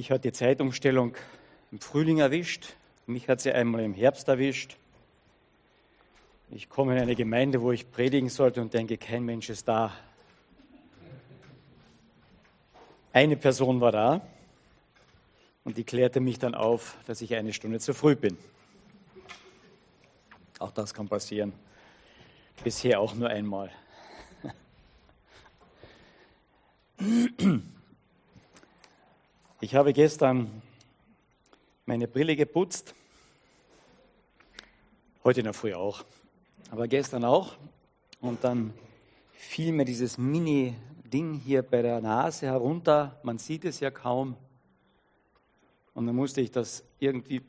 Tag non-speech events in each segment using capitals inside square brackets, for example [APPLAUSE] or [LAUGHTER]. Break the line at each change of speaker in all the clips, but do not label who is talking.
Mich hat die Zeitumstellung im Frühling erwischt, mich hat sie einmal im Herbst erwischt. Ich komme in eine Gemeinde, wo ich predigen sollte und denke, kein Mensch ist da. Eine Person war da und die klärte mich dann auf, dass ich eine Stunde zu früh bin. Auch das kann passieren. Bisher auch nur einmal. Ich habe gestern meine Brille geputzt, heute in der Früh auch, aber gestern auch. Und dann fiel mir dieses Mini-Ding hier bei der Nase herunter. Man sieht es ja kaum. Und dann musste ich das irgendwie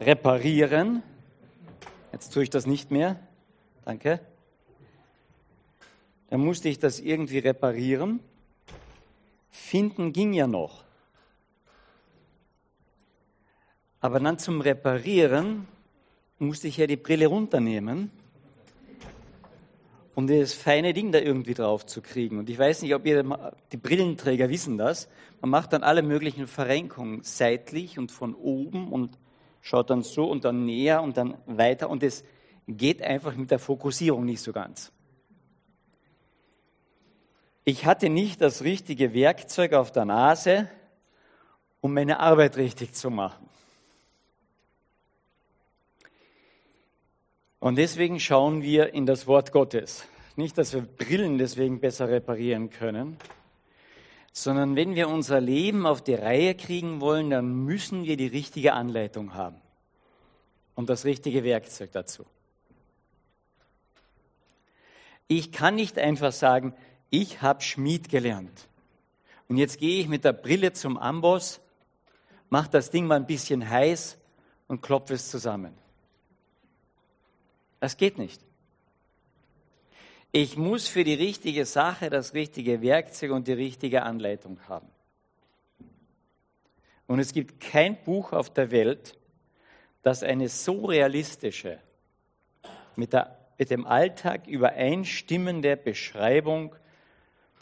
reparieren. Jetzt tue ich das nicht mehr. Danke. Dann musste ich das irgendwie reparieren. Finden ging ja noch. Aber dann zum Reparieren musste ich ja die Brille runternehmen, um das feine Ding da irgendwie drauf zu kriegen. Und ich weiß nicht, ob ihr, die Brillenträger wissen das. Man macht dann alle möglichen Verrenkungen seitlich und von oben und schaut dann so und dann näher und dann weiter. Und es geht einfach mit der Fokussierung nicht so ganz. Ich hatte nicht das richtige Werkzeug auf der Nase, um meine Arbeit richtig zu machen. Und deswegen schauen wir in das Wort Gottes. Nicht, dass wir Brillen deswegen besser reparieren können, sondern wenn wir unser Leben auf die Reihe kriegen wollen, dann müssen wir die richtige Anleitung haben und das richtige Werkzeug dazu. Ich kann nicht einfach sagen, ich habe Schmied gelernt. Und jetzt gehe ich mit der Brille zum Amboss, mache das Ding mal ein bisschen heiß und klopfe es zusammen. Das geht nicht. Ich muss für die richtige Sache das richtige Werkzeug und die richtige Anleitung haben. Und es gibt kein Buch auf der Welt, das eine so realistische, mit, der, mit dem Alltag übereinstimmende Beschreibung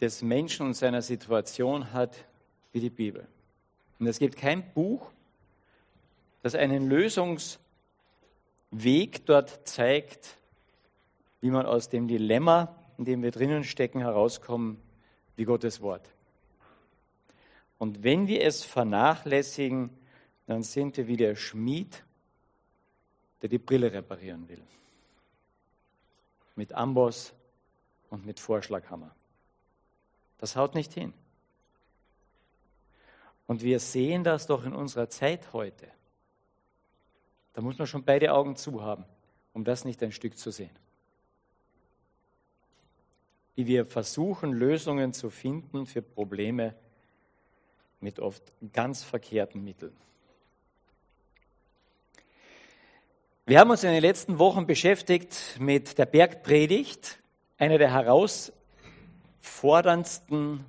des Menschen und seiner Situation hat wie die Bibel. Und es gibt kein Buch, das einen Lösungsweg dort zeigt, wie man aus dem Dilemma, in dem wir drinnen stecken, herauskommen, wie Gottes Wort. Und wenn wir es vernachlässigen, dann sind wir wie der Schmied, der die Brille reparieren will. Mit Amboss und mit Vorschlaghammer. Das haut nicht hin. Und wir sehen das doch in unserer Zeit heute. Da muss man schon beide Augen zu haben, um das nicht ein Stück zu sehen. Wie wir versuchen, Lösungen zu finden für Probleme mit oft ganz verkehrten Mitteln. Wir haben uns in den letzten Wochen beschäftigt mit der Bergpredigt, einer der heraus forderndsten,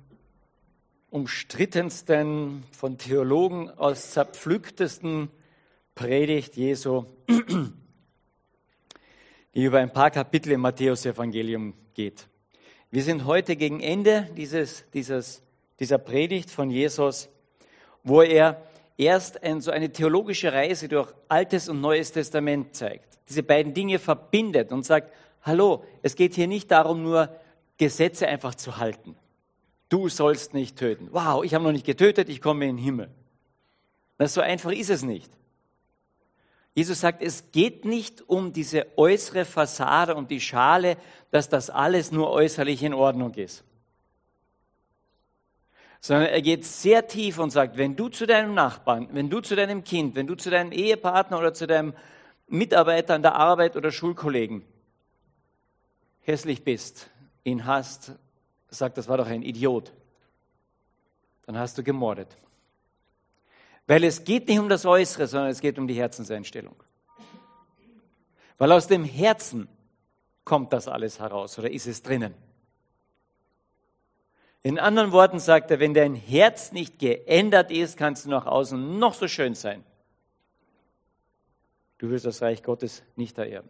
umstrittensten, von Theologen aus zerpflücktesten Predigt Jesu, die über ein paar Kapitel im Matthäus-Evangelium geht. Wir sind heute gegen Ende dieses, dieses, dieser Predigt von Jesus, wo er erst ein, so eine theologische Reise durch Altes und Neues Testament zeigt, diese beiden Dinge verbindet und sagt, hallo, es geht hier nicht darum, nur Gesetze einfach zu halten. Du sollst nicht töten. Wow, ich habe noch nicht getötet, ich komme in den Himmel. Das so einfach ist es nicht. Jesus sagt, es geht nicht um diese äußere Fassade und die Schale, dass das alles nur äußerlich in Ordnung ist. Sondern er geht sehr tief und sagt, wenn du zu deinem Nachbarn, wenn du zu deinem Kind, wenn du zu deinem Ehepartner oder zu deinem Mitarbeiter an der Arbeit oder Schulkollegen hässlich bist, ihn hasst, sagt, das war doch ein Idiot, dann hast du gemordet. Weil es geht nicht um das Äußere, sondern es geht um die Herzenseinstellung. Weil aus dem Herzen kommt das alles heraus oder ist es drinnen. In anderen Worten sagt er, wenn dein Herz nicht geändert ist, kannst du nach außen noch so schön sein. Du wirst das Reich Gottes nicht ererben.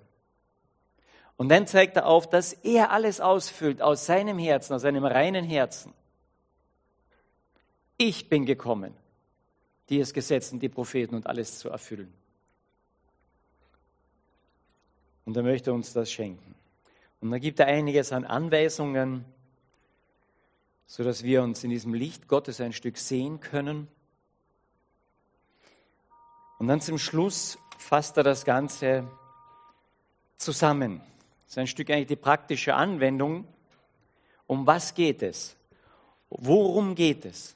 Und dann zeigt er auf, dass er alles ausfüllt aus seinem Herzen, aus seinem reinen Herzen. Ich bin gekommen, die es Gesetz und die Propheten und alles zu erfüllen. Und er möchte uns das schenken. Und da gibt er einiges an Anweisungen, sodass wir uns in diesem Licht Gottes ein Stück sehen können. Und dann zum Schluss fasst er das Ganze zusammen. Ist ein Stück eigentlich die praktische Anwendung. Um was geht es? Worum geht es?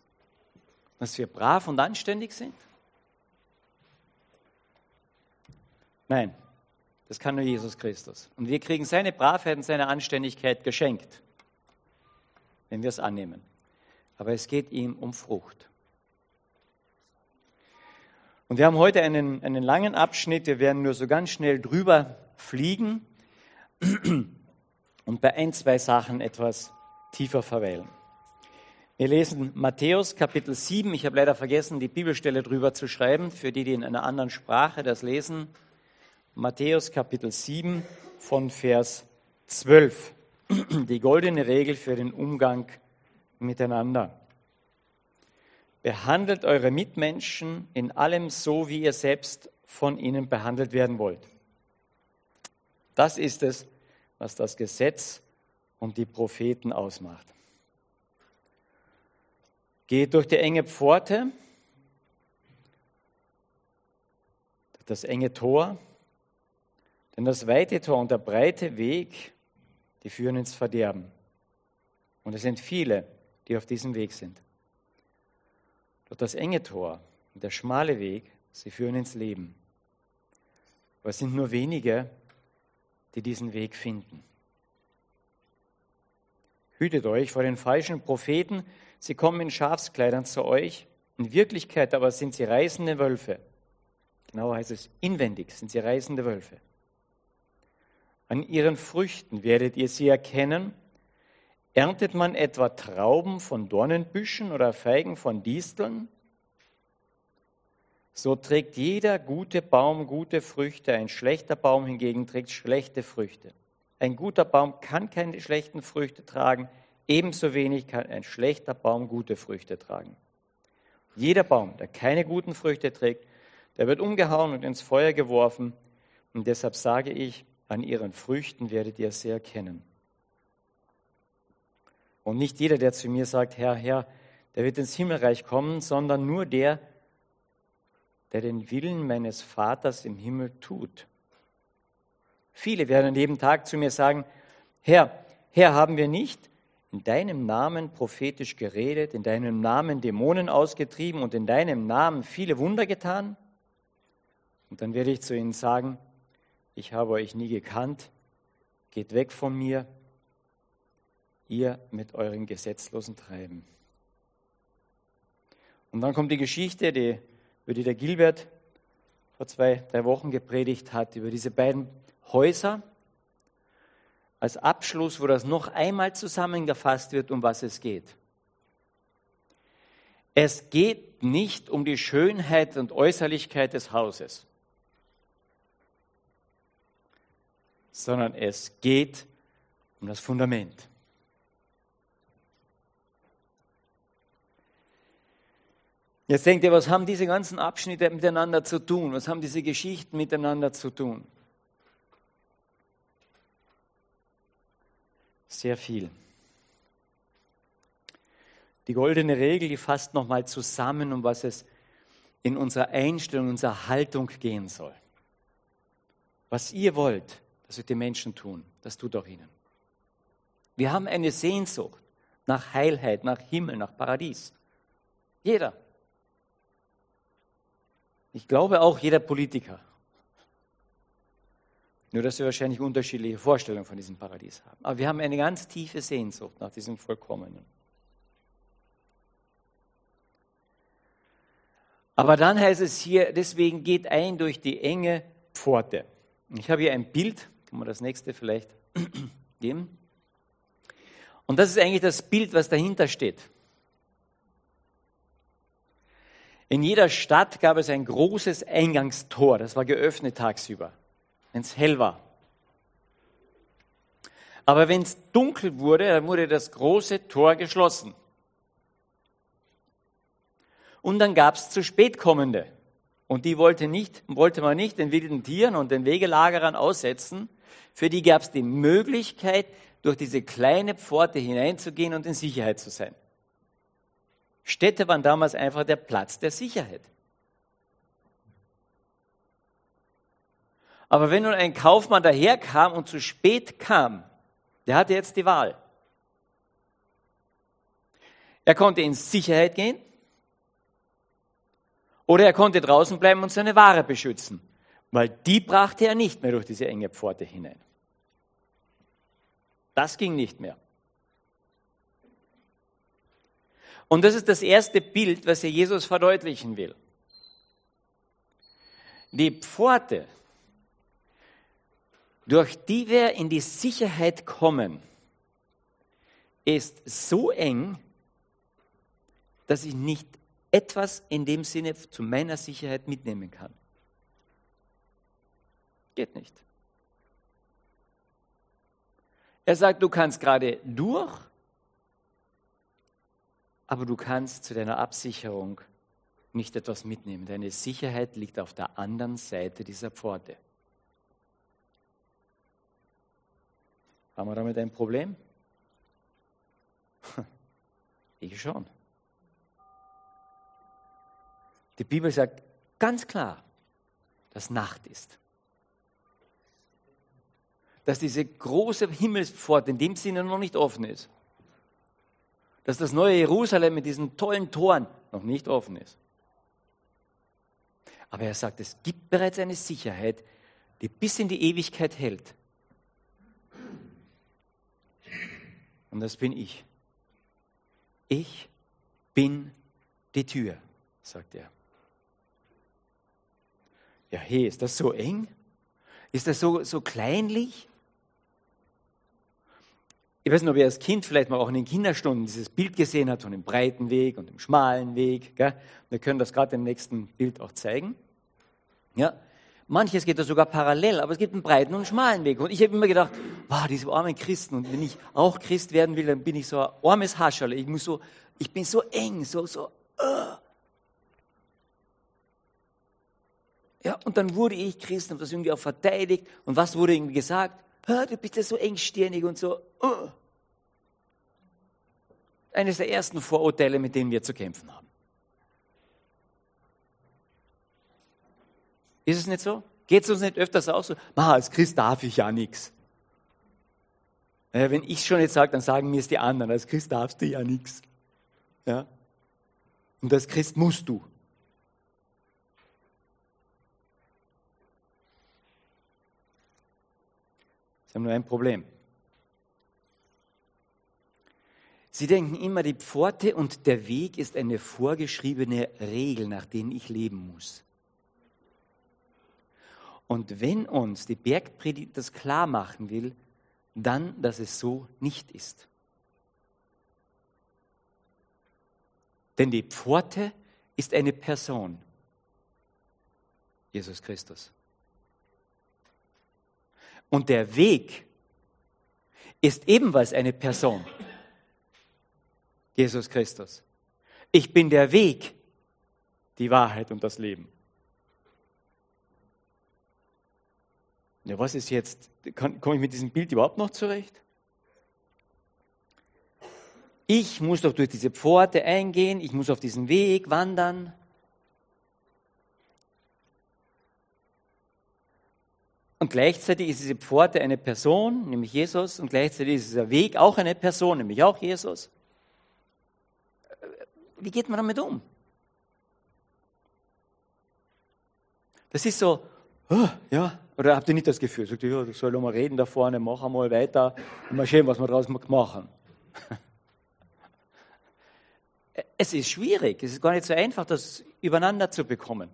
Dass wir brav und anständig sind? Nein, das kann nur Jesus Christus. Und wir kriegen seine Bravheit und seine Anständigkeit geschenkt, wenn wir es annehmen. Aber es geht ihm um Frucht. Und wir haben heute einen, einen langen Abschnitt, wir werden nur so ganz schnell drüber fliegen [CLEARS THROAT] und bei ein, zwei Sachen etwas tiefer verweilen. Wir lesen Matthäus Kapitel 7. Ich habe leider vergessen, die Bibelstelle drüber zu schreiben, für die, die in einer anderen Sprache das lesen. Matthäus Kapitel 7 von Vers 12. [CLEARS THROAT] Die goldene Regel für den Umgang miteinander. Behandelt eure Mitmenschen in allem so, wie ihr selbst von ihnen behandelt werden wollt. Das ist es, was das Gesetz und die Propheten ausmacht. Geht durch die enge Pforte, das enge Tor, denn das weite Tor und der breite Weg, die führen ins Verderben. Und es sind viele, die auf diesem Weg sind. Doch das enge Tor und der schmale Weg, sie führen ins Leben. Aber es sind nur wenige, die diesen Weg finden. Hütet euch vor den falschen Propheten, sie kommen in Schafskleidern zu euch, in Wirklichkeit aber sind sie reißende Wölfe. Genau heißt es, inwendig sind sie reißende Wölfe. An ihren Früchten werdet ihr sie erkennen. Erntet man etwa Trauben von Dornenbüschen oder Feigen von Disteln? So trägt jeder gute Baum gute Früchte, ein schlechter Baum hingegen trägt schlechte Früchte. Ein guter Baum kann keine schlechten Früchte tragen, ebenso wenig kann ein schlechter Baum gute Früchte tragen. Jeder Baum, der keine guten Früchte trägt, der wird umgehauen und ins Feuer geworfen. Und deshalb sage ich, an ihren Früchten werdet ihr sie erkennen. Und nicht jeder, der zu mir sagt, Herr, Herr, der wird ins Himmelreich kommen, sondern nur der, der den Willen meines Vaters im Himmel tut. Viele werden an jedem Tag zu mir sagen, Herr, Herr, haben wir nicht in deinem Namen prophetisch geredet, in deinem Namen Dämonen ausgetrieben und in deinem Namen viele Wunder getan? Und dann werde ich zu ihnen sagen, ich habe euch nie gekannt, geht weg von mir, ihr mit euren gesetzlosen Treiben. Und dann kommt die Geschichte, die, über die der Gilbert vor zwei, drei Wochen gepredigt hat, über diese beiden Häuser. Als Abschluss, wo das noch einmal zusammengefasst wird, um was es geht. Es geht nicht um die Schönheit und Äußerlichkeit des Hauses. sondern es geht um das Fundament. Jetzt denkt ihr, was haben diese ganzen Abschnitte miteinander zu tun? Was haben diese Geschichten miteinander zu tun? Sehr viel. Die goldene Regel, die fasst nochmal zusammen, um was es in unserer Einstellung, unserer Haltung gehen soll. Was ihr wollt, das wird die Menschen tun. Das tut auch ihnen. Wir haben eine Sehnsucht nach Heilheit, nach Himmel, nach Paradies. Jeder. Ich glaube auch jeder Politiker. Nur, dass wir wahrscheinlich unterschiedliche Vorstellungen von diesem Paradies haben. Aber wir haben eine ganz tiefe Sehnsucht nach diesem Vollkommenen. Aber dann heißt es hier, deswegen geht ein durch die enge Pforte. Ich habe hier ein Bild kann man das nächste vielleicht [CLEARS THROAT] geben? Und das ist eigentlich das Bild, was dahinter steht. In jeder Stadt gab es ein großes Eingangstor, das war geöffnet tagsüber, wenn es hell war. Aber wenn es dunkel wurde, dann wurde das große Tor geschlossen. Und dann gab es zu spät kommende. Und die wollte, nicht, wollte man nicht den wilden Tieren und den Wegelagerern aussetzen. Für die gab es die Möglichkeit, durch diese kleine Pforte hineinzugehen und in Sicherheit zu sein. Städte waren damals einfach der Platz der Sicherheit. Aber wenn nun ein Kaufmann daherkam und zu spät kam, der hatte jetzt die Wahl. Er konnte in Sicherheit gehen oder er konnte draußen bleiben und seine Ware beschützen, weil die brachte er nicht mehr durch diese enge Pforte hinein. Das ging nicht mehr. Und das ist das erste Bild, was hier Jesus verdeutlichen will. Die Pforte, durch die wir in die Sicherheit kommen, ist so eng, dass ich nicht etwas in dem Sinne zu meiner Sicherheit mitnehmen kann. Geht nicht. Er sagt, du kannst gerade durch, aber du kannst zu deiner Absicherung nicht etwas mitnehmen. Deine Sicherheit liegt auf der anderen Seite dieser Pforte. Haben wir damit ein Problem? [LAUGHS] Ich schon. Die Bibel sagt ganz klar, dass Nacht ist. Dass diese große Himmelspforte in dem Sinne noch nicht offen ist. Dass das neue Jerusalem mit diesen tollen Toren noch nicht offen ist. Aber er sagt, es gibt bereits eine Sicherheit, die bis in die Ewigkeit hält. Und das bin ich. Ich bin die Tür, sagt er. Ja, hey, ist das so eng? Ist das so, so kleinlich? Ich weiß nicht, ob ihr als Kind vielleicht mal auch in den Kinderstunden dieses Bild gesehen habt von dem breiten Weg und dem schmalen Weg. Gell? Wir können das gerade im nächsten Bild auch zeigen. Ja, manches geht da sogar parallel, aber es gibt einen breiten und einen schmalen Weg. Und ich habe immer gedacht, wow, diese armen Christen. Und wenn ich auch Christ werden will, dann bin ich so ein armes Hascherle. Ich so, ich bin so eng, so, so, uh. Ja, und dann wurde ich Christ und das irgendwie auch verteidigt. Und was wurde irgendwie gesagt? Du bist ja so engstirnig und so. Uh. Eines der ersten Vorurteile, mit denen wir zu kämpfen haben. Ist es nicht so? Geht es uns nicht öfters auch so? Ma, als Christ darf ich ja nichts. wenn ich schon jetzt sage, dann sagen mir es die anderen, als Christ darfst du ja nichts. Ja? Und als Christ musst du. Haben nur ein Problem. Sie denken immer, die Pforte und der Weg ist eine vorgeschriebene Regel, nach denen ich leben muss. Und wenn uns die Bergpredigt das klar machen will, dann, dass es so nicht ist. Denn die Pforte ist eine Person, Jesus Christus. Und der Weg ist ebenfalls eine Person. Jesus Christus. Ich bin der Weg, die Wahrheit und das Leben. Ja, was ist jetzt? Komme ich mit diesem Bild überhaupt noch zurecht? Ich muss doch durch diese Pforte eingehen, ich muss auf diesen Weg wandern. Und gleichzeitig ist diese Pforte eine Person, nämlich Jesus, und gleichzeitig ist dieser Weg auch eine Person, nämlich auch Jesus. Wie geht man damit um? Das ist so, oh, ja, oder habt ihr nicht das Gefühl? Sagt ihr, ja, soll mal reden da vorne, mach einmal weiter, mal schauen, was wir daraus machen. [LAUGHS] Es ist schwierig, es ist gar nicht so einfach, das übereinander zu bekommen.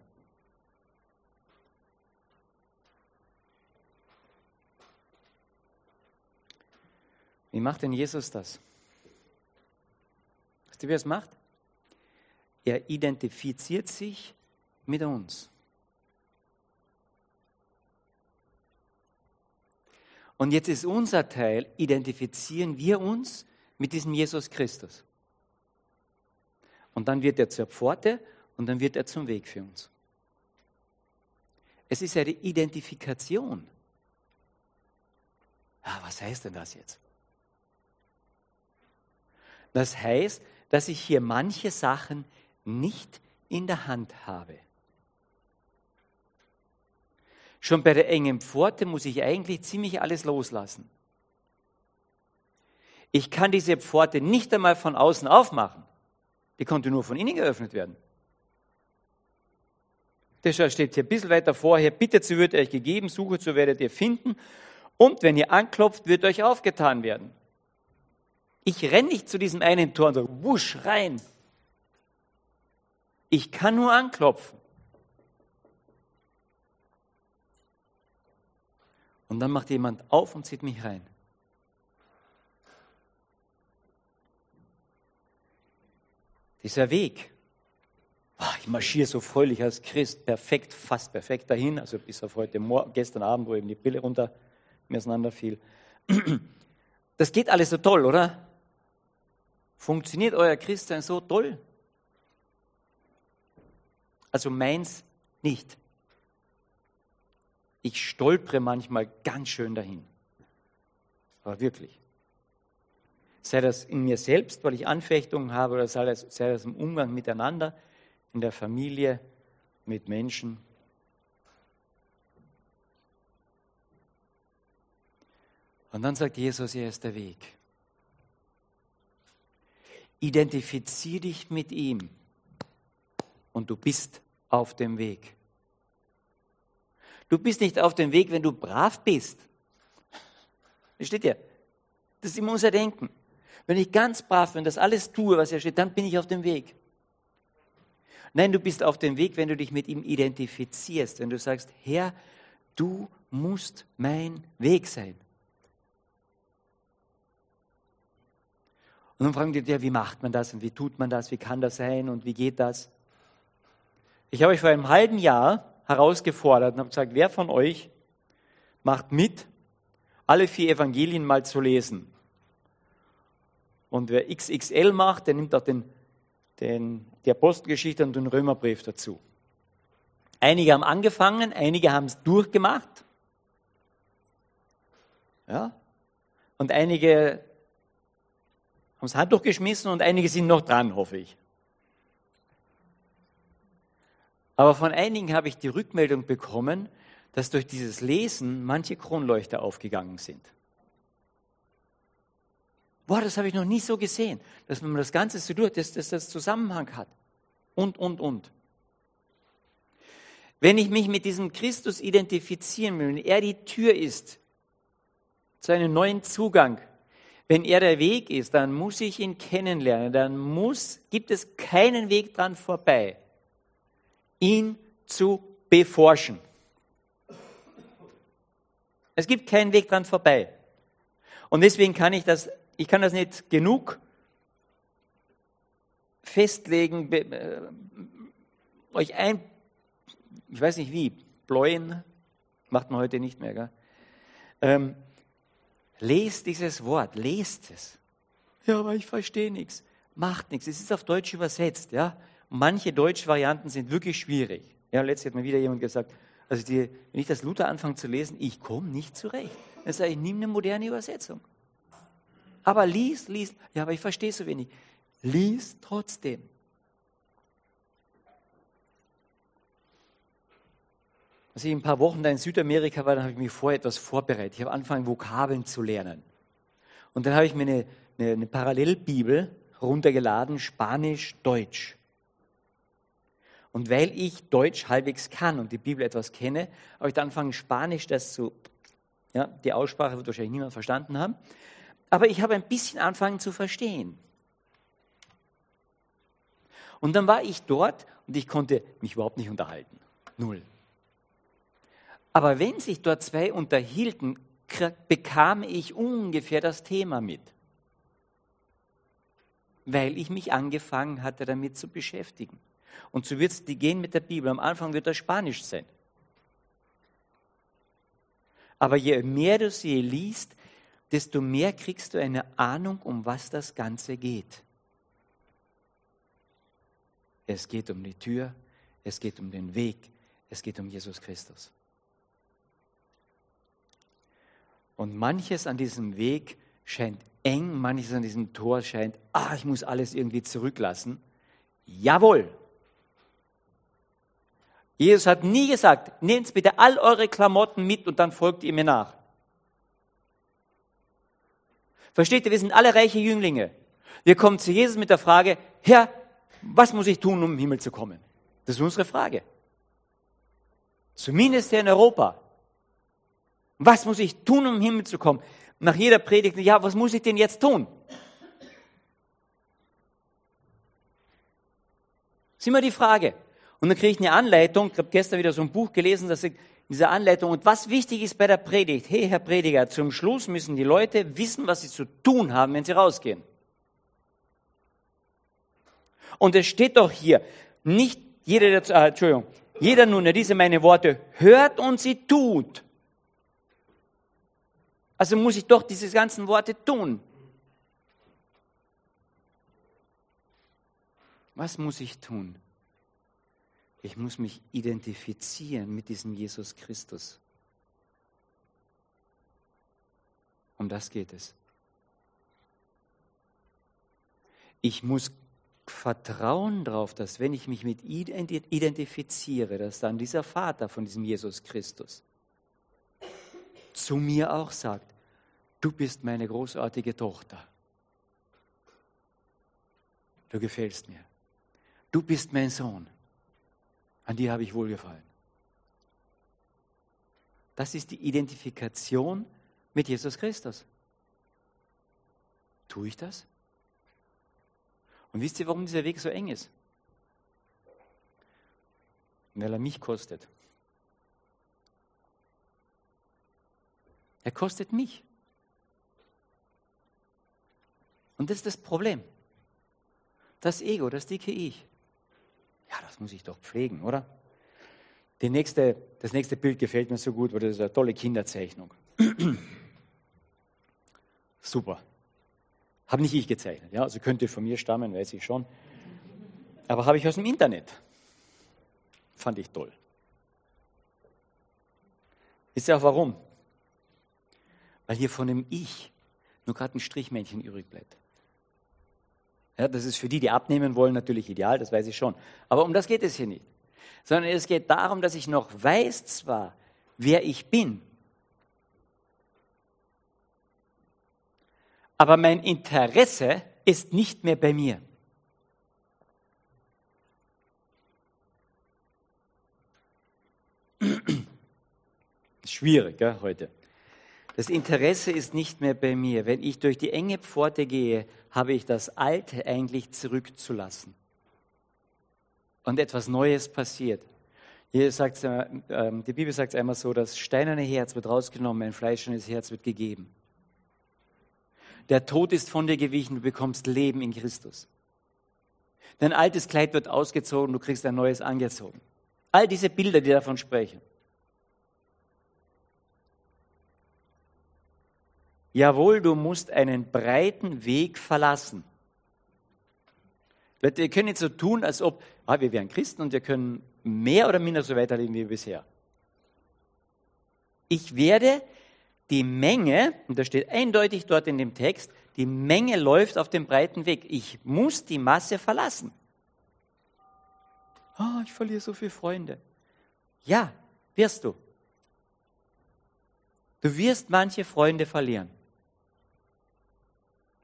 Wie macht denn Jesus das? Weißt du, wie er es macht? Er identifiziert sich mit uns. Und jetzt ist unser Teil, identifizieren wir uns mit diesem Jesus Christus. Und dann wird er zur Pforte und dann wird er zum Weg für uns. Es ist eine Identifikation. Ja, was heißt denn das jetzt? Das heißt, dass ich hier manche Sachen nicht in der Hand habe. Schon bei der engen Pforte muss ich eigentlich ziemlich alles loslassen. Ich kann diese Pforte nicht einmal von außen aufmachen. Die konnte nur von innen geöffnet werden. Das steht hier ein bisschen weiter vorher. Bittet, so wird euch gegeben, sucht, so werdet ihr finden. Und wenn ihr anklopft, wird euch aufgetan werden. Ich renne nicht zu diesem einen Tor und sage, wusch, rein. Ich kann nur anklopfen. Und dann macht jemand auf und zieht mich rein. Dieser Weg. Ich marschiere so fröhlich als Christ, perfekt, fast perfekt dahin, also bis auf heute Morgen, gestern Abend, wo eben die Pille runter mir auseinanderfiel. Das geht alles so toll, oder? Funktioniert euer Christsein so toll? Also meins nicht. Ich stolpere manchmal ganz schön dahin. Aber wirklich. Sei das in mir selbst, weil ich Anfechtungen habe, oder sei das, sei das im Umgang miteinander, in der Familie, mit Menschen. Und dann sagt Jesus, er ist der Weg. Identifizier dich mit ihm und du bist auf dem Weg. Du bist nicht auf dem Weg, wenn du brav bist. Versteht ihr? Das ist immer unser Denken. Wenn ich ganz brav bin, das alles tue, was hier steht, dann bin ich auf dem Weg. Nein, du bist auf dem Weg, wenn du dich mit ihm identifizierst, wenn du sagst, Herr, du musst mein Weg sein. Und dann fragen die dir, wie macht man das und wie tut man das, wie kann das sein und wie geht das? Ich habe euch vor einem halben Jahr herausgefordert und habe gesagt, wer von euch macht mit, alle vier Evangelien mal zu lesen? Und wer XXL macht, der nimmt auch den, den, die Apostelgeschichte und den Römerbrief dazu. Einige haben angefangen, einige haben es durchgemacht. Ja? Und einige haben das Handtuch geschmissen und einige sind noch dran, hoffe ich. Aber von einigen habe ich die Rückmeldung bekommen, dass durch dieses Lesen manche Kronleuchter aufgegangen sind. Boah, das habe ich noch nie so gesehen, dass man das Ganze so durch, dass, dass das Zusammenhang hat. Und, und, und. Wenn ich mich mit diesem Christus identifizieren will, wenn er die Tür ist zu einem neuen Zugang, wenn er der Weg ist, dann muss ich ihn kennenlernen, dann muss, gibt es keinen Weg dran vorbei, ihn zu beforschen. Es gibt keinen Weg dran vorbei. Und deswegen kann ich das, ich kann das nicht genug festlegen, äh, euch ein, ich weiß nicht wie, bläuen, macht man heute nicht mehr, gell? Ähm, Lest dieses Wort, lest es. Ja, aber ich verstehe nichts. Macht nichts. Es ist auf Deutsch übersetzt, ja. manche Deutschvarianten sind wirklich schwierig. Ja, letztens hat mir wieder jemand gesagt, also die, wenn ich das Luther anfange zu lesen, ich komme nicht zurecht. Dann sage ich, nimm eine moderne Übersetzung. Aber lies, lies. Ja, aber ich verstehe so wenig. Lies trotzdem. Als ich ein paar Wochen da in Südamerika war, dann habe ich mich vorher etwas vorbereitet. Ich habe angefangen, Vokabeln zu lernen. Und dann habe ich mir eine, eine, eine Parallelbibel runtergeladen, Spanisch, Deutsch. Und weil ich Deutsch halbwegs kann und die Bibel etwas kenne, habe ich dann angefangen, Spanisch das zu, ja, die Aussprache wird wahrscheinlich niemand verstanden haben, aber ich habe ein bisschen angefangen zu verstehen. Und dann war ich dort und ich konnte mich überhaupt nicht unterhalten. Null. Aber wenn sich dort zwei unterhielten, bekam ich ungefähr das Thema mit, weil ich mich angefangen hatte, damit zu beschäftigen. Und so wird es die gehen mit der Bibel. Am Anfang wird das Spanisch sein. Aber je mehr du sie liest, desto mehr kriegst du eine Ahnung, um was das Ganze geht. Es geht um die Tür, es geht um den Weg, es geht um Jesus Christus. Und manches an diesem Weg scheint eng, manches an diesem Tor scheint, ah, ich muss alles irgendwie zurücklassen. Jawohl. Jesus hat nie gesagt, nehmt bitte all eure Klamotten mit und dann folgt ihr mir nach. Versteht ihr, wir sind alle reiche Jünglinge. Wir kommen zu Jesus mit der Frage, Herr, was muss ich tun, um im Himmel zu kommen? Das ist unsere Frage. Zumindest hier in Europa. Was muss ich tun, um im Himmel zu kommen? Nach jeder Predigt, ja, was muss ich denn jetzt tun? Das ist immer die Frage. Und dann kriege ich eine Anleitung, ich habe gestern wieder so ein Buch gelesen, dass ich diese Anleitung, und was wichtig ist bei der Predigt, hey Herr Prediger, zum Schluss müssen die Leute wissen, was sie zu tun haben, wenn sie rausgehen. Und es steht doch hier, nicht jeder, der, äh, Entschuldigung, jeder nun, der diese meine Worte hört und sie tut. Also muss ich doch diese ganzen Worte tun. Was muss ich tun? Ich muss mich identifizieren mit diesem Jesus Christus. Um das geht es. Ich muss vertrauen darauf, dass wenn ich mich mit identifiziere, dass dann dieser Vater von diesem Jesus Christus zu mir auch sagt, du bist meine großartige Tochter. Du gefällst mir. Du bist mein Sohn. An dir habe ich wohlgefallen. Das ist die Identifikation mit Jesus Christus. Tue ich das? Und wisst ihr, warum dieser Weg so eng ist? Weil er mich kostet. Er kostet mich. Und das ist das Problem. Das Ego, das dicke Ich. Ja, das muss ich doch pflegen, oder? Nächste, das nächste Bild gefällt mir so gut, weil das ist eine tolle Kinderzeichnung. [CLEARS THROAT] Super. Habe nicht ich gezeichnet. Ja, also könnte von mir stammen, weiß ich schon. Aber habe ich aus dem Internet. Fand ich toll. Wisst ihr auch warum? Weil hier von dem Ich nur gerade ein Strichmännchen übrig bleibt. Ja, das ist für die, die abnehmen wollen, natürlich ideal, das weiß ich schon. Aber um das geht es hier nicht. Sondern es geht darum, dass ich noch weiß zwar, wer ich bin, aber mein Interesse ist nicht mehr bei mir. [CLEARS THROAT] Schwierig gell, heute. Das Interesse ist nicht mehr bei mir. Wenn ich durch die enge Pforte gehe, habe ich das Alte eigentlich zurückzulassen. Und etwas Neues passiert. Hier sagt, äh, die Bibel sagt es einmal so, das steinerne Herz wird rausgenommen, ein fleischernes Herz wird gegeben. Der Tod ist von dir gewichen, du bekommst Leben in Christus. Dein altes Kleid wird ausgezogen, du kriegst ein neues angezogen. All diese Bilder, die davon sprechen. Jawohl, du musst einen breiten Weg verlassen. Wir können nicht so tun, als ob ah, wir wären Christen und wir können mehr oder minder so weiterleben wie bisher. Ich werde die Menge, und das steht eindeutig dort in dem Text, die Menge läuft auf dem breiten Weg. Ich muss die Masse verlassen. Oh, ich verliere so viele Freunde. Ja, wirst du. Du wirst manche Freunde verlieren.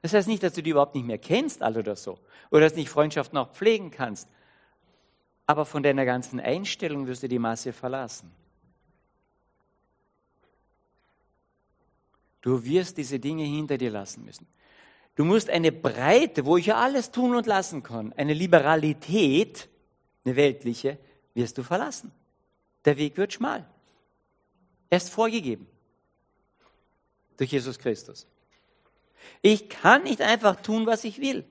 Das heißt nicht, dass du die überhaupt nicht mehr kennst, alle oder so. Oder dass du nicht Freundschaften auch pflegen kannst. Aber von deiner ganzen Einstellung wirst du die Masse verlassen. Du wirst diese Dinge hinter dir lassen müssen. Du musst eine Breite, wo ich ja alles tun und lassen kann, eine Liberalität, eine weltliche, wirst du verlassen. Der Weg wird schmal. Er ist vorgegeben durch Jesus Christus. Ich kann nicht einfach tun, was ich will.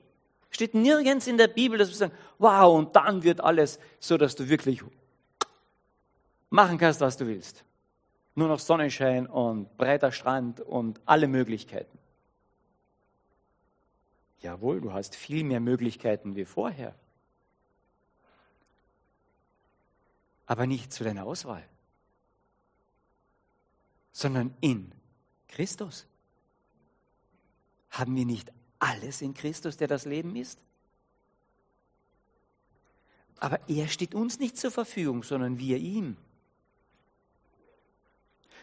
Steht nirgends in der Bibel, dass wir sagen, wow, und dann wird alles so, dass du wirklich machen kannst, was du willst nur noch Sonnenschein und breiter Strand und alle Möglichkeiten. Jawohl, du hast viel mehr Möglichkeiten wie vorher. aber nicht zu deiner Auswahl, sondern in Christus. Haben wir nicht alles in Christus, der das Leben ist? Aber er steht uns nicht zur Verfügung, sondern wir ihm.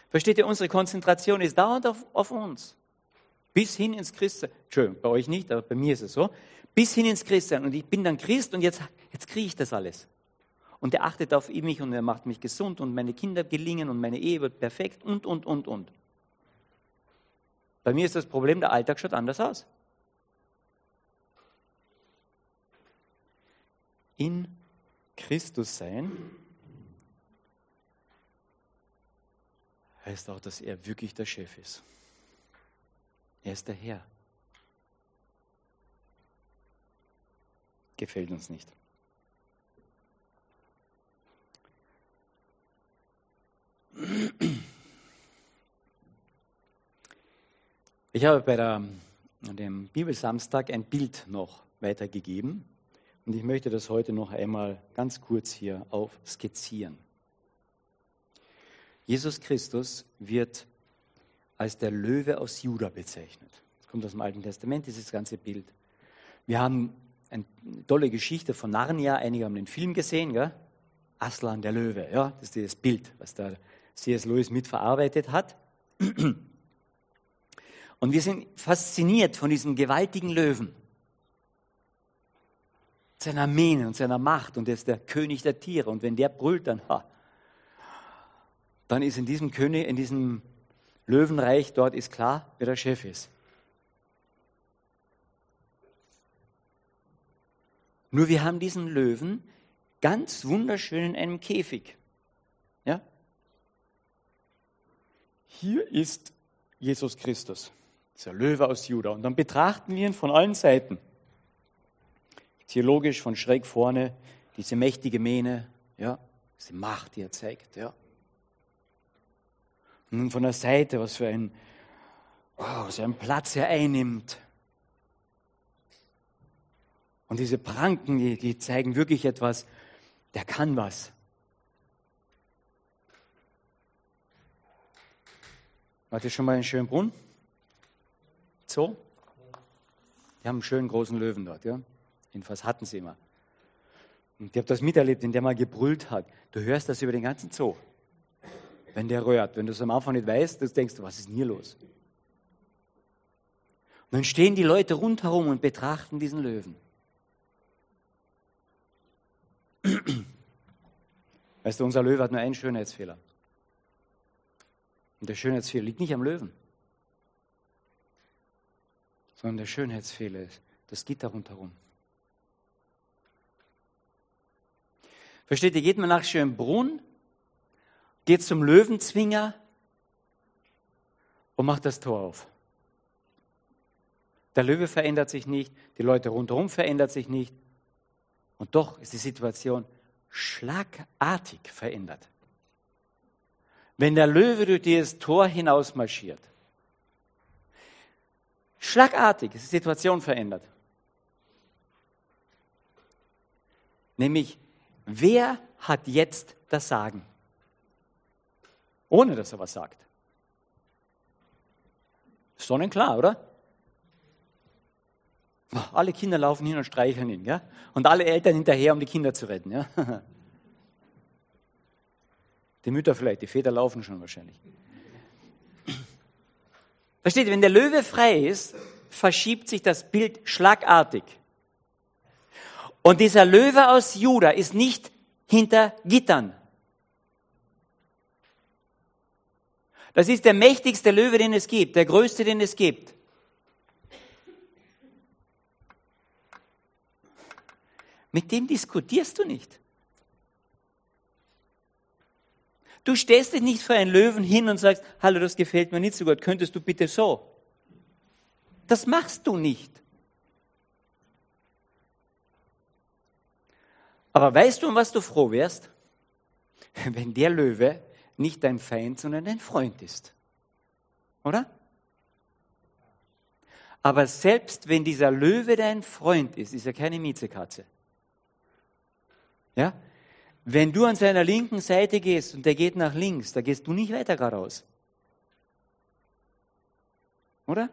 Versteht ihr, unsere Konzentration ist dauernd auf, auf uns. Bis hin ins Christsein. Entschuldigung, bei euch nicht, aber bei mir ist es so. Bis hin ins Christsein. Und ich bin dann Christ und jetzt, jetzt kriege ich das alles. Und er achtet auf mich und er macht mich gesund und meine Kinder gelingen und meine Ehe wird perfekt und, und, und, und. Bei mir ist das Problem, der Alltag schaut anders aus. In Christus sein heißt auch, dass er wirklich der Chef ist. Er ist der Herr. Gefällt uns nicht. [CLEARS THROAT] Ich habe bei der, dem Bibelsamstag ein Bild noch weitergegeben und ich möchte das heute noch einmal ganz kurz hier aufskizzieren. Jesus Christus wird als der Löwe aus Juda bezeichnet. Das kommt aus dem Alten Testament, dieses ganze Bild. Wir haben eine tolle Geschichte von Narnia, einige haben den Film gesehen, gell? Aslan der Löwe, ja, das ist das Bild, was da C.S. Lewis mitverarbeitet hat. [CLEARS THROAT] Und wir sind fasziniert von diesem gewaltigen Löwen, seiner Mähne und seiner Macht und er ist der König der Tiere. Und wenn der brüllt, dann, ha, dann ist in diesem König, in diesem Löwenreich dort ist klar, wer der Chef ist. Nur wir haben diesen Löwen ganz wunderschön in einem Käfig. Ja? Hier ist Jesus Christus, dieser Löwe aus Juda. Und dann betrachten wir ihn von allen Seiten. Theologisch von schräg vorne, diese mächtige Mähne, ja, diese Macht, die er zeigt, ja. Und von der Seite, was für ein, oh, was für einen Platz er einnimmt. Und diese Pranken, die, die zeigen wirklich etwas, der kann was. Wart ihr schon mal in Schönbrunn? Zoo? Die haben einen schönen großen Löwen dort, ja? Jedenfalls hatten sie immer. Und ich habe das miterlebt, wenn der mal gebrüllt hat. Du hörst das über den ganzen Zoo. Wenn der rührt. Wenn du es am Anfang nicht weißt, dann denkst du, was ist denn hier los? Und dann stehen die Leute rundherum und betrachten diesen Löwen. Weißt du, unser Löwe hat nur einen Schönheitsfehler. Und der Schönheitsfehler liegt nicht am Löwen, sondern der Schönheitsfehler ist das Gitter rundherum. Versteht ihr, geht man nach Schönbrunn, geht zum Löwenzwinger und macht das Tor auf. Der Löwe verändert sich nicht, die Leute rundherum verändern sich nicht. Und doch ist die Situation schlagartig verändert. Wenn der Löwe durch dieses Tor hinaus marschiert, schlagartig ist die Situation verändert. Nämlich, wer hat jetzt das Sagen? Ohne dass er was sagt. Sonnenklar, oder? Alle Kinder laufen hin und streicheln ihn, ja? Und alle Eltern hinterher, um die Kinder zu retten, ja? [LAUGHS] Die Mütter vielleicht, die Väter laufen schon wahrscheinlich. Versteht ihr, wenn der Löwe frei ist, verschiebt sich das Bild schlagartig. Und dieser Löwe aus Juda ist nicht hinter Gittern. Das ist der mächtigste Löwe, den es gibt, der größte, den es gibt. Mit dem diskutierst du nicht. Du stellst dich nicht vor einen Löwen hin und sagst, hallo, das gefällt mir nicht so gut, könntest du bitte so. Das machst du nicht. Aber weißt du, um was du froh wärst? [LAUGHS] Wenn der Löwe nicht dein Feind, sondern dein Freund ist. Oder? Aber selbst wenn dieser Löwe dein Freund ist, ist er keine Miezekatze. Ja? Wenn du an seiner linken Seite gehst und der geht nach links, da gehst du nicht weiter geradeaus. Oder?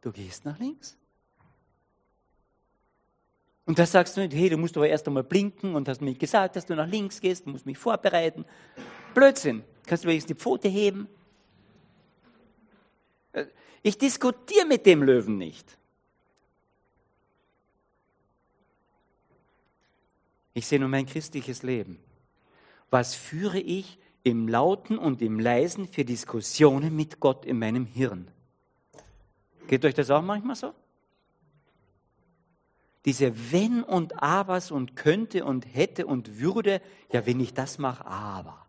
Du gehst nach links. Und da sagst du nicht, hey, du musst aber erst einmal blinken und hast mir gesagt, dass du nach links gehst, du musst mich vorbereiten. Blödsinn. Kannst du wenigstens die Pfote heben? Ich diskutiere mit dem Löwen nicht. Ich sehe nur mein christliches Leben. Was führe ich im Lauten und im Leisen für Diskussionen mit Gott in meinem Hirn? Geht euch das auch manchmal so? Diese Wenn und Abers und könnte und hätte und würde, ja, wenn ich das mache, aber.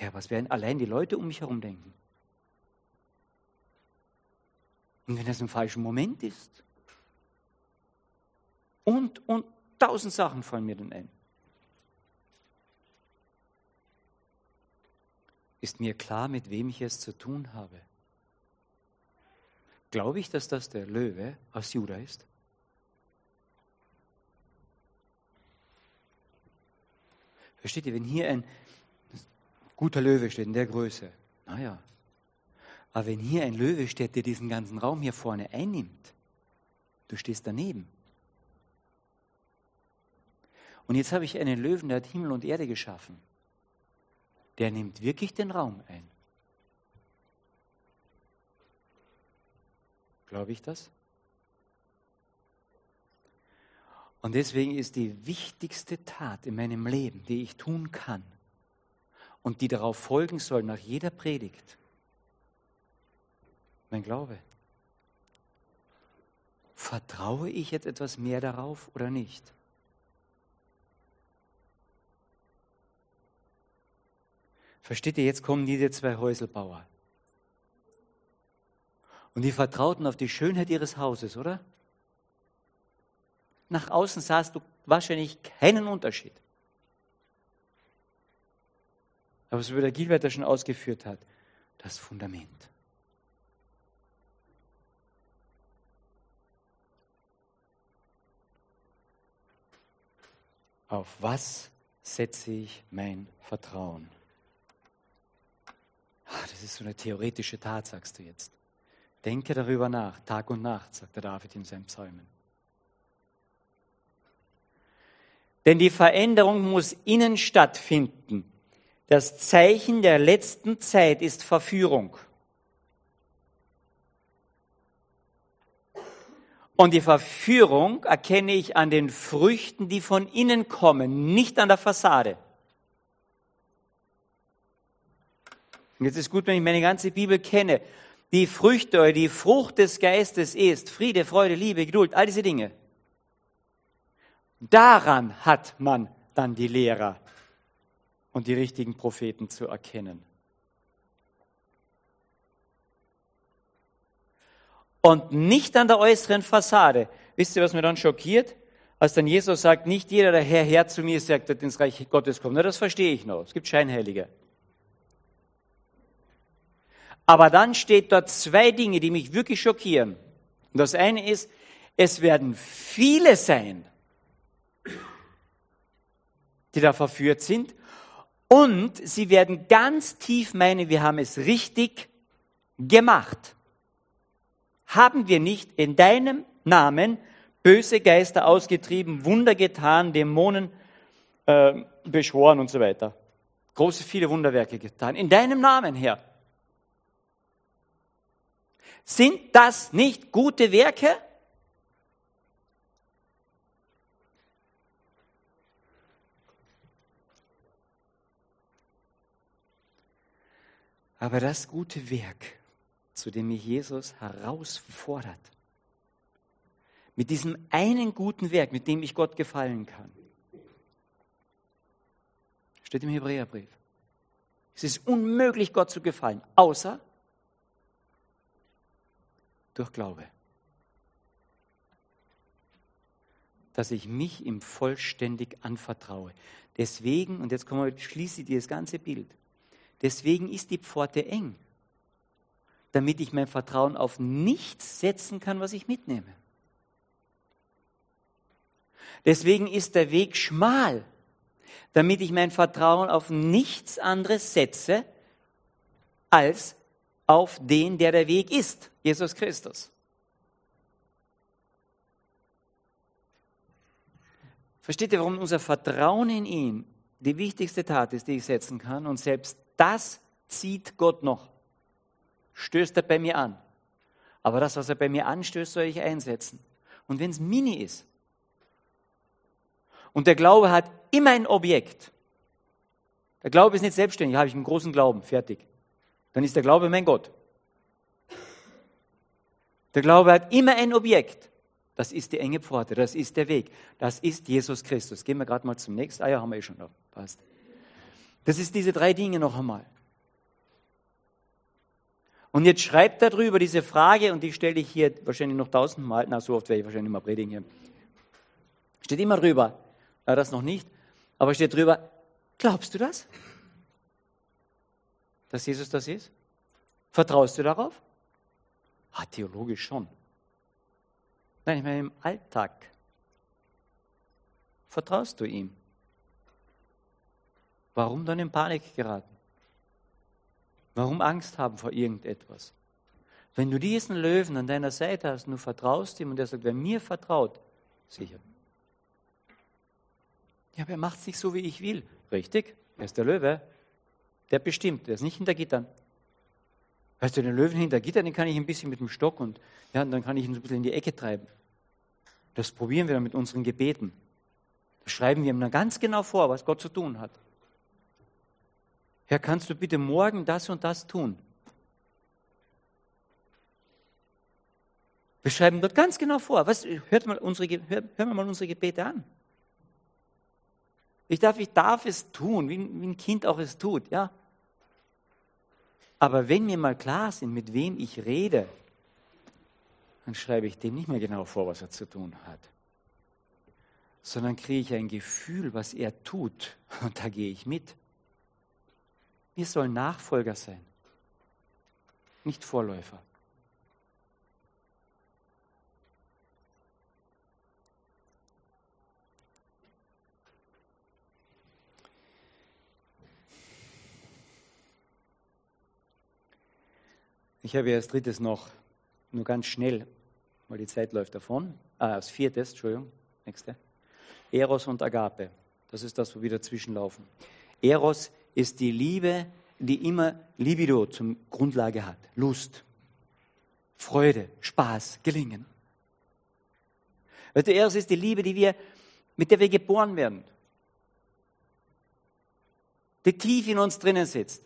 Ja, was werden allein die Leute um mich herum denken? Und wenn das im falschen Moment ist? Und, und tausend Sachen fallen mir dann ein. Ist mir klar, mit wem ich es zu tun habe? Glaube ich, dass das der Löwe aus Juda ist? Versteht ihr, wenn hier ein guter Löwe steht in der Größe, naja, aber wenn hier ein Löwe steht, der diesen ganzen Raum hier vorne einnimmt, du stehst daneben. Und jetzt habe ich einen Löwen, der hat Himmel und Erde geschaffen. Der nimmt wirklich den Raum ein. Glaube ich das? Und deswegen ist die wichtigste Tat in meinem Leben, die ich tun kann und die darauf folgen soll nach jeder Predigt, mein Glaube. Vertraue ich jetzt etwas mehr darauf oder nicht? Versteht ihr, jetzt kommen diese zwei Häuselbauer. Und die vertrauten auf die Schönheit ihres Hauses, oder? Nach außen sahst du wahrscheinlich keinen Unterschied. Aber so wie der Gilbert schon ausgeführt hat, das Fundament. Auf was setze ich mein Vertrauen? Ach, das ist so eine theoretische Tat, sagst du jetzt. Denke darüber nach, Tag und Nacht, sagt der David in seinen Psalmen. Denn die Veränderung muss innen stattfinden. Das Zeichen der letzten Zeit ist Verführung. Und die Verführung erkenne ich an den Früchten, die von innen kommen, nicht an der Fassade. Und jetzt ist gut, wenn ich meine ganze Bibel kenne. Die Früchte die Frucht des Geistes ist Friede, Freude, Liebe, Geduld, all diese Dinge. Daran hat man dann die Lehrer und die richtigen Propheten zu erkennen. Und nicht an der äußeren Fassade. Wisst ihr, was mir dann schockiert? Als dann Jesus sagt, nicht jeder, der Herr, Herr zu mir sagt, wird ins Reich Gottes kommen. Na, das verstehe ich noch. Es gibt Scheinheilige. Aber dann steht dort zwei Dinge, die mich wirklich schockieren. Und das eine ist, es werden viele sein, die da verführt sind. Und sie werden ganz tief meinen, wir haben es richtig gemacht. Haben wir nicht in deinem Namen böse Geister ausgetrieben, Wunder getan, Dämonen äh, beschworen und so weiter. Große, viele Wunderwerke getan. In deinem Namen, Herr. Sind das nicht gute Werke? Aber das gute Werk, zu dem mich Jesus herausfordert, mit diesem einen guten Werk, mit dem ich Gott gefallen kann, steht im Hebräerbrief. Es ist unmöglich, Gott zu gefallen, außer durch Glaube. Dass ich mich ihm vollständig anvertraue. Deswegen, und jetzt schließe ich das ganze Bild. Deswegen ist die Pforte eng. Damit ich mein Vertrauen auf nichts setzen kann, was ich mitnehme. Deswegen ist der Weg schmal, damit ich mein Vertrauen auf nichts anderes setze als auf den, der der Weg ist, Jesus Christus. Versteht ihr, warum unser Vertrauen in ihn die wichtigste Tat ist, die ich setzen kann? Und selbst das zieht Gott noch. Stößt er bei mir an. Aber das, was er bei mir anstößt, soll ich einsetzen. Und wenn es mini ist, und der Glaube hat immer ein Objekt. Der Glaube ist nicht selbstständig, habe ich einen großen Glauben, fertig. Dann ist der Glaube mein Gott. Der Glaube hat immer ein Objekt. Das ist die enge Pforte, das ist der Weg, das ist Jesus Christus. Gehen wir gerade mal zum nächsten. Ah ja, haben wir eh schon noch. Passt. Das ist diese drei Dinge noch einmal. Und jetzt schreibt darüber diese Frage, und die stelle ich hier wahrscheinlich noch tausendmal, na, so oft werde ich wahrscheinlich mal predigen hier. Steht immer drüber, na, das noch nicht, aber steht drüber, glaubst du das? Dass Jesus das ist? Vertraust du darauf? Ah, theologisch schon. Nein, ich meine im Alltag. Vertraust du ihm? Warum dann in Panik geraten? Warum Angst haben vor irgendetwas? Wenn du diesen Löwen an deiner Seite hast und du vertraust ihm und er sagt, wer mir vertraut, sicher. Ja, aber er macht es nicht so, wie ich will. Richtig, er ist der Löwe. Der bestimmt, der ist nicht hinter Gittern. Weißt du, den Löwen hinter Gitter, den kann ich ein bisschen mit dem Stock und, ja, dann kann ich ihn so ein bisschen in die Ecke treiben. Das probieren wir dann mit unseren Gebeten. Da schreiben wir ihm dann ganz genau vor, was Gott zu tun hat. Herr, kannst du bitte morgen das und das tun? Wir schreiben dort ganz genau vor. Was, hört mal unsere, hör, hören wir mal unsere Gebete an. Ich darf, ich darf es tun, wie, wie ein Kind auch es tut, ja. Aber wenn mir mal klar sind, mit wem ich rede, dann schreibe ich dem nicht mehr genau vor, was er zu tun hat, sondern kriege ich ein Gefühl, was er tut, [LAUGHS] und da gehe ich mit. Wir sollen Nachfolger sein, nicht Vorläufer. Ich habe als drittes noch, nur ganz schnell, weil die Zeit läuft davon, ah, als viertes, Entschuldigung, nächste. Eros und Agape. Das ist das, wo wir dazwischen laufen. Eros ist die Liebe, die immer Libido zum Grundlage hat. Lust, Freude, Spaß, Gelingen. Weißt du, Eros ist die Liebe, die wir, mit der wir geboren werden. Die tief in uns drinnen sitzt.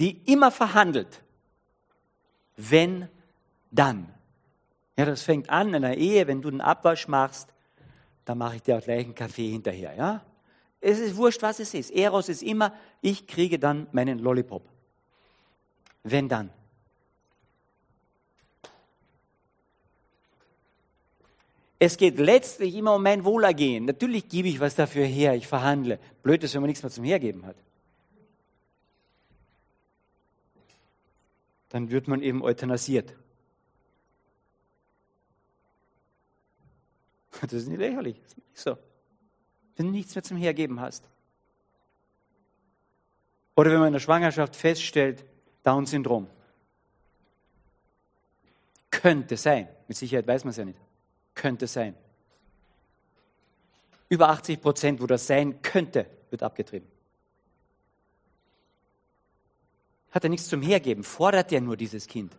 Die immer verhandelt wenn, dann. Ja, das fängt an in einer Ehe, wenn du einen Abwasch machst, dann mache ich dir auch gleich einen Kaffee hinterher, ja? Es ist wurscht, was es ist. Eros ist immer, ich kriege dann meinen Lollipop. Wenn dann. Es geht letztlich immer um mein Wohlergehen. Natürlich gebe ich was dafür her, ich verhandle. Blöd ist, wenn man nichts mehr zum Hergeben hat. Dann wird man eben euthanasiert. [LAUGHS] Das ist nicht lächerlich, das ist nicht so. Wenn du nichts mehr zum Hergeben hast. Oder wenn man in der Schwangerschaft feststellt, Down-Syndrom. Könnte sein. Mit Sicherheit weiß man es ja nicht. Könnte sein. Über 80 Prozent, wo das sein könnte, wird abgetrieben. Hat er nichts zum Hergeben? Fordert er nur dieses Kind?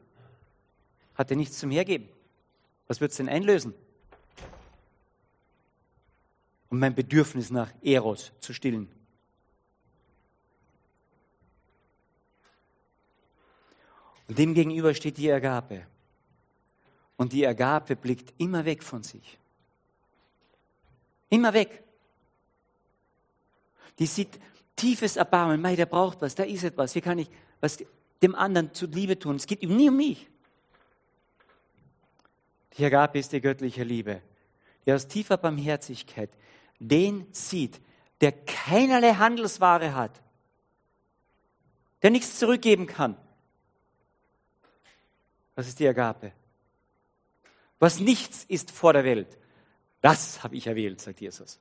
Hat er nichts zum Hergeben? Was wird es denn einlösen? Um mein Bedürfnis nach Eros zu stillen. Und dem gegenüber steht die Agape. Und die Agape blickt immer weg von sich. Immer weg. Die sieht tiefes Erbarmen. Mei, der braucht was, da ist etwas, hier kann ich was dem anderen zu Liebe tun. Es geht ihm nie um mich. Die Agape ist die göttliche Liebe, die aus tiefer Barmherzigkeit den sieht, der keinerlei Handelsware hat, der nichts zurückgeben kann. Was ist die Agape? Was nichts ist vor der Welt. Das habe ich erwählt, sagt Jesus.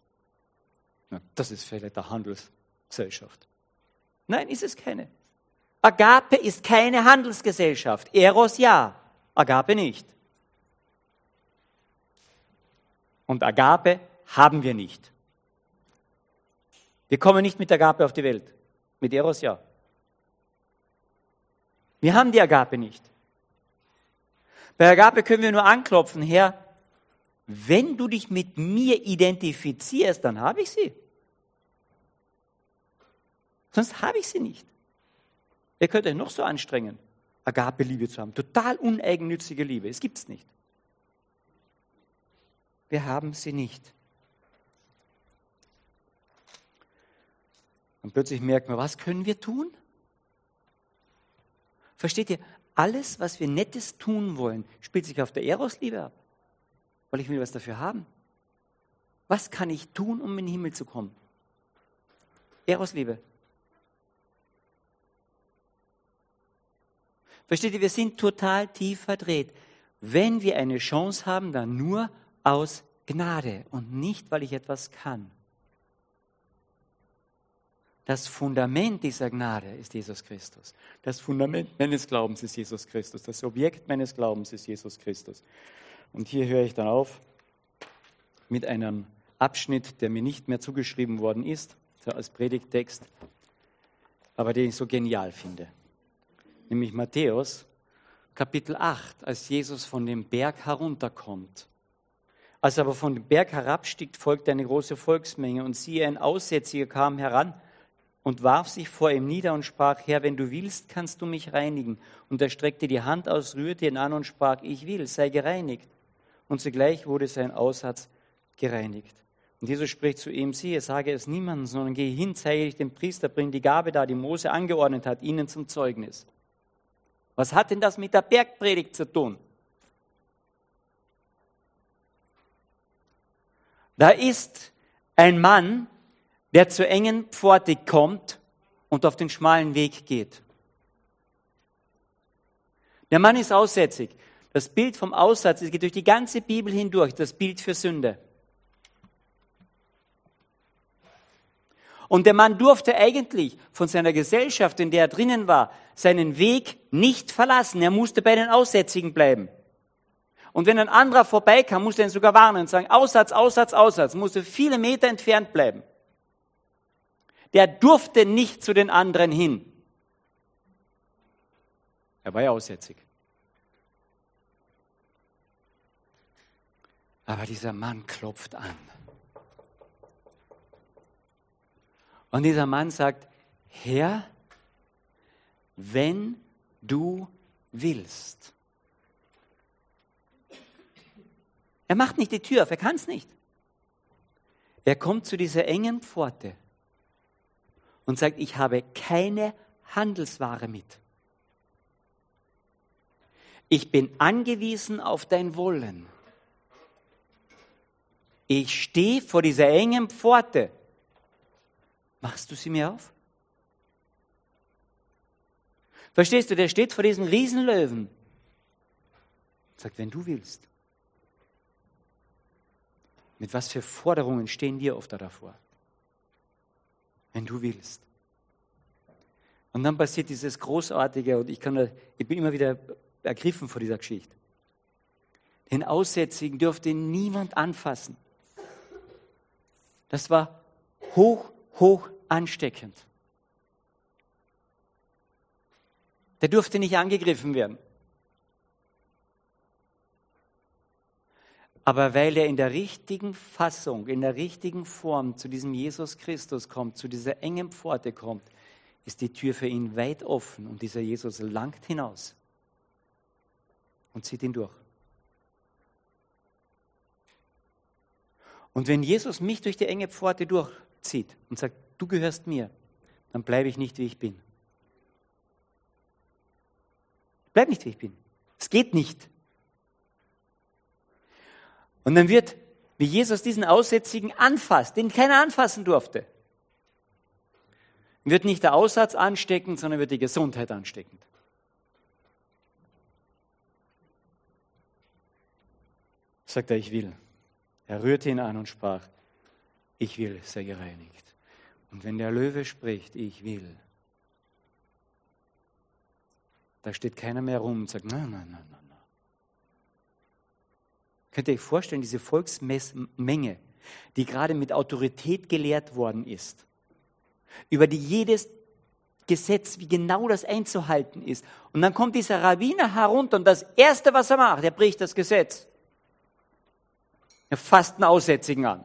Na, das ist vielleicht eine Handelsgesellschaft. Nein, ist es keine. Agape ist keine Handelsgesellschaft. Eros ja, Agape nicht. Und Agape haben wir nicht. Wir kommen nicht mit Agape auf die Welt. Mit Eros ja. Wir haben die Agape nicht. Bei Agape können wir nur anklopfen, Herr, wenn du dich mit mir identifizierst, dann habe ich sie. Sonst habe ich sie nicht. Ihr könnt euch noch so anstrengen, Agape-Liebe zu haben. Total uneigennützige Liebe. Es gibt es nicht. Wir haben sie nicht. Und plötzlich merken wir, was können wir tun? Versteht ihr, alles, was wir Nettes tun wollen, spielt sich auf der Eros-Liebe ab. Weil ich will was dafür haben. Was kann ich tun, um in den Himmel zu kommen? Eros-Liebe. Versteht ihr, wir sind total tief verdreht. Wenn wir eine Chance haben, dann nur aus Gnade und nicht, weil ich etwas kann. Das Fundament dieser Gnade ist Jesus Christus. Das Fundament meines Glaubens ist Jesus Christus. Das Objekt meines Glaubens ist Jesus Christus. Und hier höre ich dann auf mit einem Abschnitt, der mir nicht mehr zugeschrieben worden ist, als Predigttext, aber den ich so genial finde. Nämlich Matthäus Kapitel 8, als Jesus von dem Berg herunterkommt als er aber von dem Berg herabstieg, folgte eine große Volksmenge und siehe, ein Aussätziger kam heran und warf sich vor ihm nieder und sprach, Herr, wenn du willst, kannst du mich reinigen. Und er streckte die Hand aus, rührte ihn an und sprach, ich will, sei gereinigt. Und zugleich wurde sein Aussatz gereinigt. Und Jesus spricht zu ihm, siehe, sage es niemandem, sondern gehe hin, zeige dich dem Priester, bring die Gabe da, die Mose angeordnet hat, ihnen zum Zeugnis. Was hat denn das mit der Bergpredigt zu tun? Da ist ein Mann, der zur engen Pforte kommt und auf den schmalen Weg geht. Der Mann ist aussätzig. Das Bild vom Aussatz geht durch die ganze Bibel hindurch, das Bild für Sünde. Und der Mann durfte eigentlich von seiner Gesellschaft, in der er drinnen war, seinen Weg nicht verlassen. Er musste bei den Aussätzigen bleiben. Und wenn ein anderer vorbeikam, musste er ihn sogar warnen und sagen, Aussatz, Aussatz, Aussatz, musste viele Meter entfernt bleiben. Der durfte nicht zu den anderen hin. Er war ja aussätzig. Aber dieser Mann klopft an. Und dieser Mann sagt, Herr, wenn du willst. Er macht nicht die Tür auf, er kann es nicht. Er kommt zu dieser engen Pforte und sagt, ich habe keine Handelsware mit. Ich bin angewiesen auf dein Wollen. Ich stehe vor dieser engen Pforte. Machst du sie mir auf? Verstehst du, der steht vor diesem Riesenlöwen. Sagt, wenn du willst. Mit was für Forderungen stehen wir oft davor? Wenn du willst. Und dann passiert dieses Großartige, und ich, kann, ich bin immer wieder ergriffen vor dieser Geschichte. Den Aussätzigen dürfte niemand anfassen. Das war hoch, hoch ansteckend. Der durfte nicht angegriffen werden. Aber weil er in der richtigen Fassung, in der richtigen Form zu diesem Jesus Christus kommt, zu dieser engen Pforte kommt, ist die Tür für ihn weit offen und dieser Jesus langt hinaus und zieht ihn durch. Und wenn Jesus mich durch die enge Pforte durchzieht und sagt, du gehörst mir, dann bleibe ich nicht, wie ich bin. Bleib nicht, wie ich bin. Es geht nicht. Und dann wird, wie Jesus diesen Aussätzigen anfasst, den keiner anfassen durfte, wird nicht der Aussatz ansteckend, sondern wird die Gesundheit ansteckend. Sagt er, ich will. Er rührte ihn an und sprach, ich will, sei gereinigt. Und wenn der Löwe spricht, ich will, da steht keiner mehr rum und sagt, nein, nein, nein, nein. nein. Könnt ihr euch vorstellen, diese Volksmenge, die gerade mit Autorität gelehrt worden ist, über die jedes Gesetz, wie genau das einzuhalten ist. Und dann kommt dieser Rabbiner herunter und das Erste, was er macht, er bricht das Gesetz. Er fasst einen Aussätzigen an.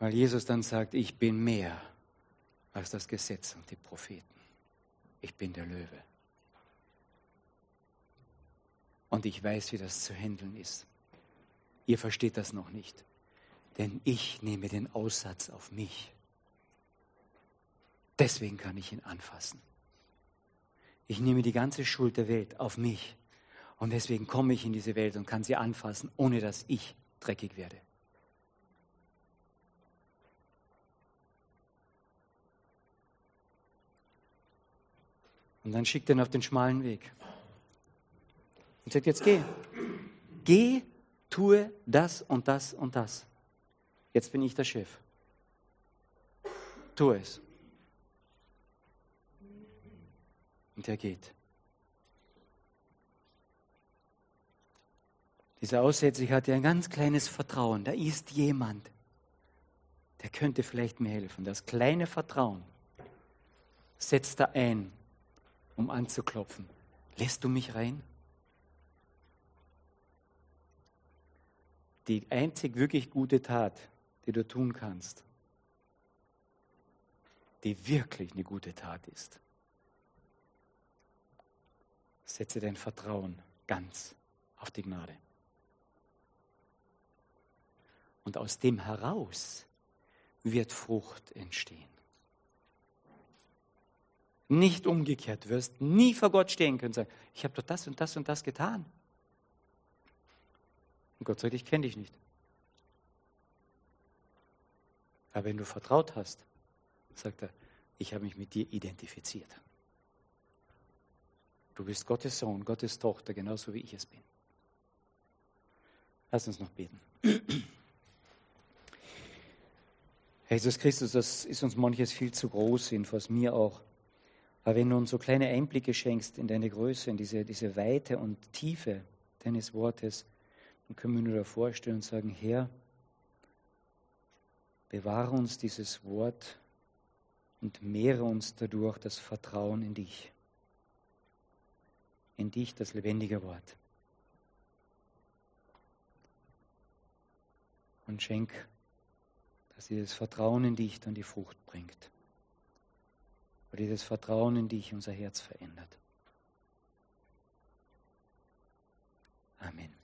Weil Jesus dann sagt, ich bin mehr als das Gesetz und die Propheten. Ich bin der Löwe. Und ich weiß, wie das zu handeln ist. Ihr versteht das noch nicht. Denn ich nehme den Aussatz auf mich. Deswegen kann ich ihn anfassen. Ich nehme die ganze Schuld der Welt auf mich. Und deswegen komme ich in diese Welt und kann sie anfassen, ohne dass ich dreckig werde. Und dann schickt er ihn auf den schmalen Weg. Und sagt, jetzt geh. Geh tue das und das und das. Jetzt bin ich der Chef. Tu es. Und er geht. Dieser Aussätzige hatte ein ganz kleines Vertrauen. Da ist jemand, der könnte vielleicht mir helfen. Das kleine Vertrauen setzt er ein, um anzuklopfen. Lässt du mich rein? die einzig wirklich gute Tat, die du tun kannst, die wirklich eine gute Tat ist. Setze dein Vertrauen ganz auf die Gnade. Und aus dem heraus wird Frucht entstehen. Nicht umgekehrt wirst, nie vor Gott stehen können und sagen, ich habe doch das und das und das getan. Und Gott sagt, ich kenne dich nicht. Aber wenn du vertraut hast, sagt er, ich habe mich mit dir identifiziert. Du bist Gottes Sohn, Gottes Tochter, genauso wie ich es bin. Lass uns noch beten. [CLEARS THROAT] Jesus Christus, das ist uns manches viel zu groß, jedenfalls mir auch. Aber wenn du uns so kleine Einblicke schenkst in deine Größe, in diese, diese Weite und Tiefe deines Wortes, dann können wir nur davor stehen und sagen, Herr, bewahre uns dieses Wort und mehre uns dadurch das Vertrauen in dich. In dich, das lebendige Wort. Und schenk, dass dieses Vertrauen in dich dann die Frucht bringt weil dieses Vertrauen in dich unser Herz verändert. Amen.